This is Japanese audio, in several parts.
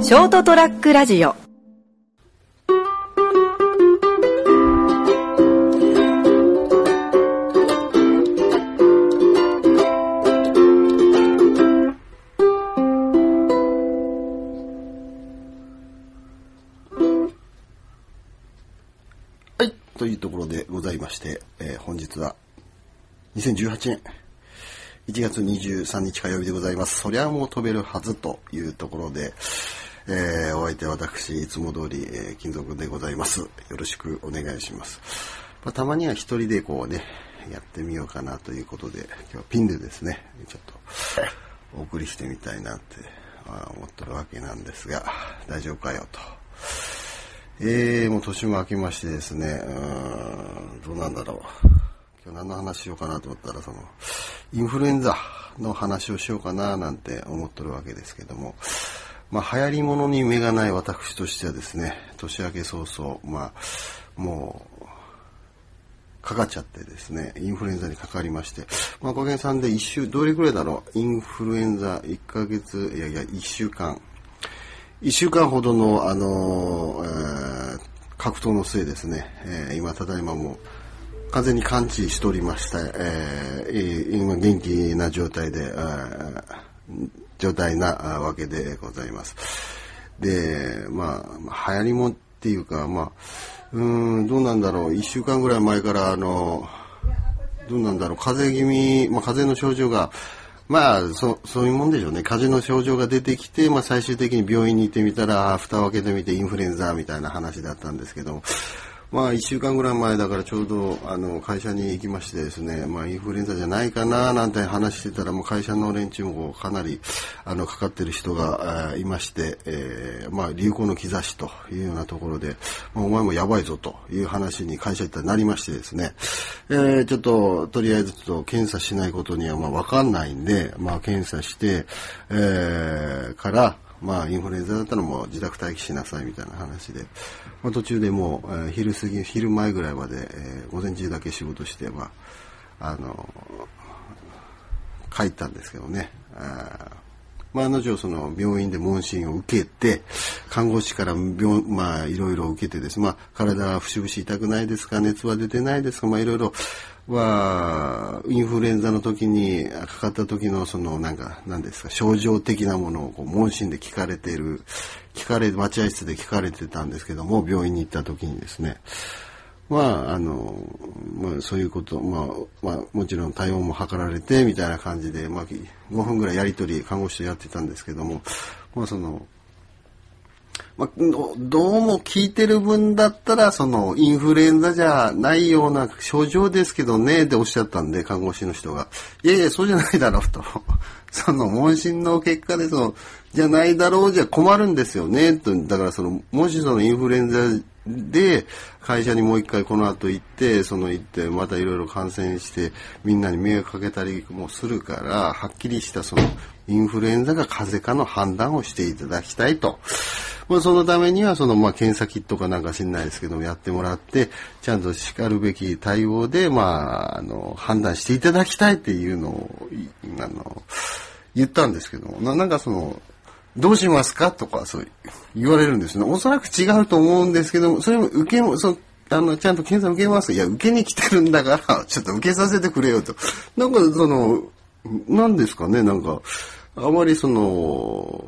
ショートトラックラジオはい。というところでございまして、えー本日は2018年1月23日火曜日でございます。そりゃもう飛べるはずというところで、えーお相手は私、いつも通り、えー金属でございます。よろしくお願いします。まあ、たまには一人でこうね、やってみようかなということで、今日はピンでですね、ちょっとお送りしてみたいなってあ思ってるわけなんですが、大丈夫かよと。えー、もう年も明けましてですね、うーん、どうなんだろう。今日何の話しようかなと思ったら、その、インフルエンザの話をしようかななんて思ってるわけですけども、まあ、流行り物に目がない私としてはですね、年明け早々、まあ、もう、かかっちゃってですね、インフルエンザにかかりまして、まあ、おかげさんで一週、どれくらいだろう、インフルエンザ1ヶ月、いやいや、1週間、一週間ほどの、あのえー格闘の末ですね、えー今、ただいまもう、完全に完治しておりました、えー今、元気な状態で、あー状態なわけでございます。で、まあ、流行りもっていうか、まあ、うん、どうなんだろう、一週間ぐらい前から、あの、どうなんだろう、風邪気味、まあ、風邪の症状が、まあ、そ、そういうもんでしょうね。風邪の症状が出てきて、まあ、最終的に病院に行ってみたら、蓋を開けてみてインフルエンザみたいな話だったんですけど、まあ、一週間ぐらい前だからちょうど、あの、会社に行きましてですね、まあ、インフルエンザじゃないかな、なんて話してたら、もう会社の連中もかなり、あの、かかってる人がいまして、えーまあ、流行の兆しというようなところで、まあ、お前もやばいぞという話に会社行ったらなりましてですね、えーちょっと、とりあえずと検査しないことには、まあ、わかんないんで、まあ、検査して、えーから、まあ、インフルエンザだったらもう自宅待機しなさいみたいな話で、まあ、途中でもう、えー昼過ぎ、昼前ぐらいまで、えー午前中だけ仕事して、まあ、あの帰ったんですけどね。あまあ、案の定、その、病院で問診を受けて、看護師から病、まあ、いろいろ受けてです。まあ、体は節々痛くないですか？熱は出てないですか？まあ、いろいろ、は、インフルエンザの時に、かかった時の、その、なんか、なんですか、症状的なものを、こう、問診で聞かれている、聞かれ、待合室で聞かれてたんですけども、病院に行った時にですね、まあ、あの、まあ、そういうこと、まあ、まあ、もちろん対応も図られて、みたいな感じで、まあ、5分ぐらいやりとり、看護師とやってたんですけども、まあ、その、まあ、どどうも聞いてる分だったら、その、インフルエンザじゃないような症状ですけどね、っておっしゃったんで、看護師の人が。いやいや、そうじゃないだろうと。その、問診の結果で、その、じゃないだろうじゃ困るんですよね、と。だから、その、もしそのインフルエンザで、会社にもう一回この後行って、その行って、またいろいろ感染して、みんなに迷惑かけたりもするから、はっきりしたその、インフルエンザが風邪かの判断をしていただきたいと。まあ、そのためには、その、まあ、検査キットかなんか知んないですけども、やってもらって、ちゃんと叱るべき対応で、まあ、あの、判断していただきたいっていうのを、あの、言ったんですけども、なんかその、どうしますか？とか、そう言われるんですね。おそらく違うと思うんですけど、それも受けも、そあの、ちゃんと検査受けますいや、受けに来てるんだから、ちょっと受けさせてくれよと。なんか、その、なんですかね、なんか、あまりその、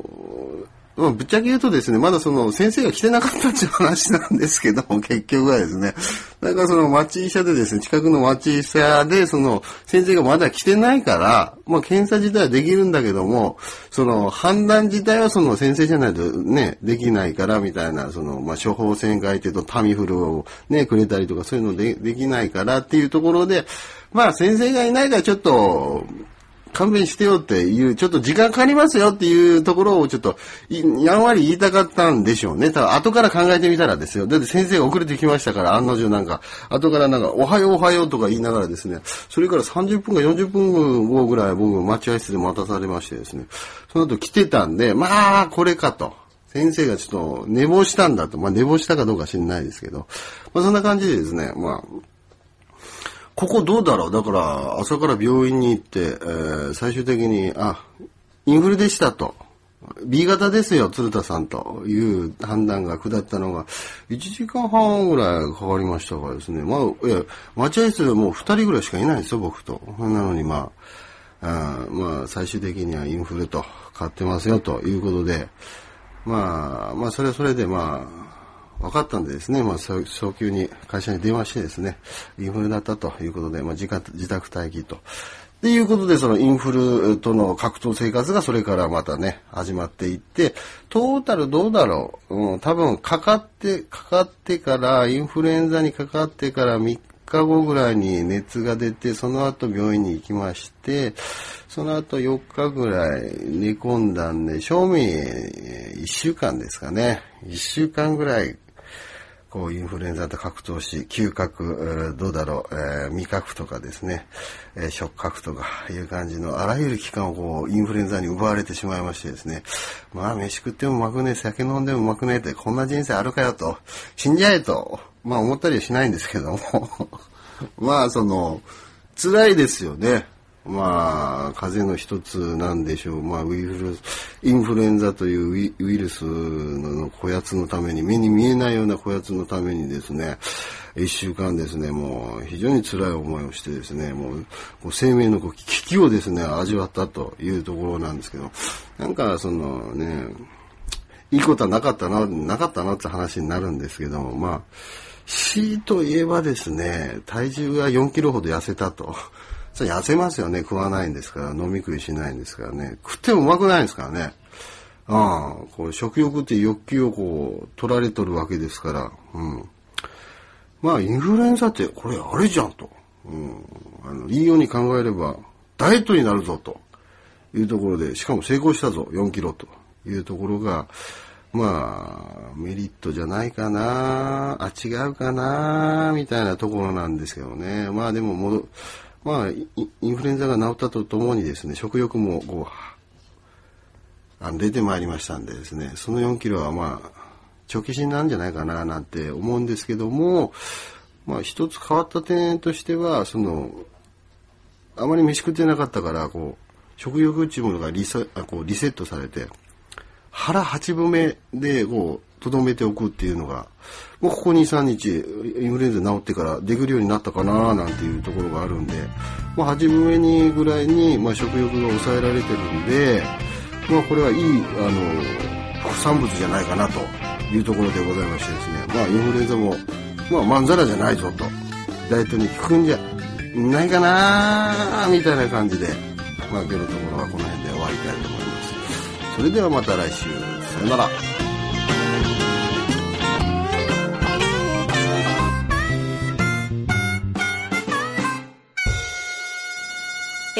まあ、ぶっちゃけ言うとですね、まだその先生が来てなかったっていう話なんですけども、結局はですね、なんかその町医者でですね、近くの町医者で、その先生がまだ来てないから、まあ検査自体はできるんだけども、その判断自体はその先生じゃないとね、できないからみたいな、その、まあ処方箋書いてとタミフルをね、くれたりとかそういうのでできないからっていうところで、まあ先生がいないからちょっと、勘弁してよっていう、ちょっと時間かかりますよっていうところをちょっと、やんわり言いたかったんでしょうね。ただ、後から考えてみたらですよ。だって先生が遅れてきましたから、案の定なんか、後からなんか、おはようおはようとか言いながらですね、それから30分か40分後ぐらい僕も、待合室で待たされましてですね、その後来てたんで、まあ、これかと。先生がちょっと寝坊したんだと。まあ、寝坊したかどうか知んないですけど、まあ、そんな感じでですね、まあ、ここどうだろう？だから、朝から病院に行って、えー最終的に、あ、インフルでしたと。B 型ですよ、鶴田さんという判断が下ったのが、1時間半ぐらいかかりましたからですね。まあ、いや、待合室でもう2人ぐらいしかいないんですよ、僕と。なのにまあ、あまあ、最終的にはインフレと、買ってますよということで、まあ、まあ、それはそれでまあ、分かったんでですね、まあ、早急に会社に電話してですね、インフレだったということで、まあ、自自宅待機と。っていうことで、そのインフルとの格闘生活がそれからまたね、始まっていって、トータルどうだろう、うん、多分かかって、かかってから、インフルエンザにかかってから3日後ぐらいに熱が出て、その後病院に行きまして、その後4日ぐらい寝込んだんで、賞味1週間ですかね。1週間ぐらい、こう、インフルエンザと格闘し、嗅覚、どうだろう、えー、味覚とかですね、えー、触覚とかいう感じの、あらゆる期間をこう、インフルエンザに奪われてしまいましてですね、まあ、飯食ってもうまくねえ酒飲んでもうまくねえって、こんな人生あるかよと、死んじゃえと、まあ思ったりはしないんですけども、まあ、その、辛いですよね。まあ、風邪の一つなんでしょう。まあ、ウイルス、インフルエンザというウイルスのこやつのために、目に見えないようなこやつのためにですね、一週間ですね、もう非常に辛い思いをしてですね、もう生命の危機をですね、味わったというところなんですけど、なんかそのね、いいことはなかったな、なかったなって話になるんですけども、まあ、死といえばですね、体重が4キロほど痩せたと。それ痩せますよね。食わないんですから、飲み食いしないんですからね。食ってもうまくないんですからね。ああ、こう食欲って欲求をこう、取られとるわけですから、うん。まあ、インフルエンザって、これあれじゃんと。うん。あの、いいように考えれば、ダイエットになるぞというところで、しかも成功したぞ、4キロというところが、まあ、メリットじゃないかな、あ、違うかな、みたいなところなんですけどね。まあでも戻、まあ、インフルエンザが治ったとともにですね、食欲もこう、あ出てまいりましたんでですね、その4キロはまあ、長期死なんじゃないかななんて思うんですけども、まあ一つ変わった点としては、その、あまり飯食ってなかったから、こう、食欲っていうものがリセあこうリセットされて、腹八分目でこう、とどめておくっていうのが、もうここ2、3日、インフルエンザ治ってからできるようになったかななんていうところがあるんで、まあ、初めにぐらいに、まあ、食欲が抑えられてるんで、まあ、これはいい、あの、副産物じゃないかなというところでございましてですね、まあ、インフルエンザも、まあ、まんざらじゃないぞと、ダイエットに効くんじゃないかなみたいな感じで、まあ、今日のところはこの辺で終わりたいと思います。それではまた来週、さよなら。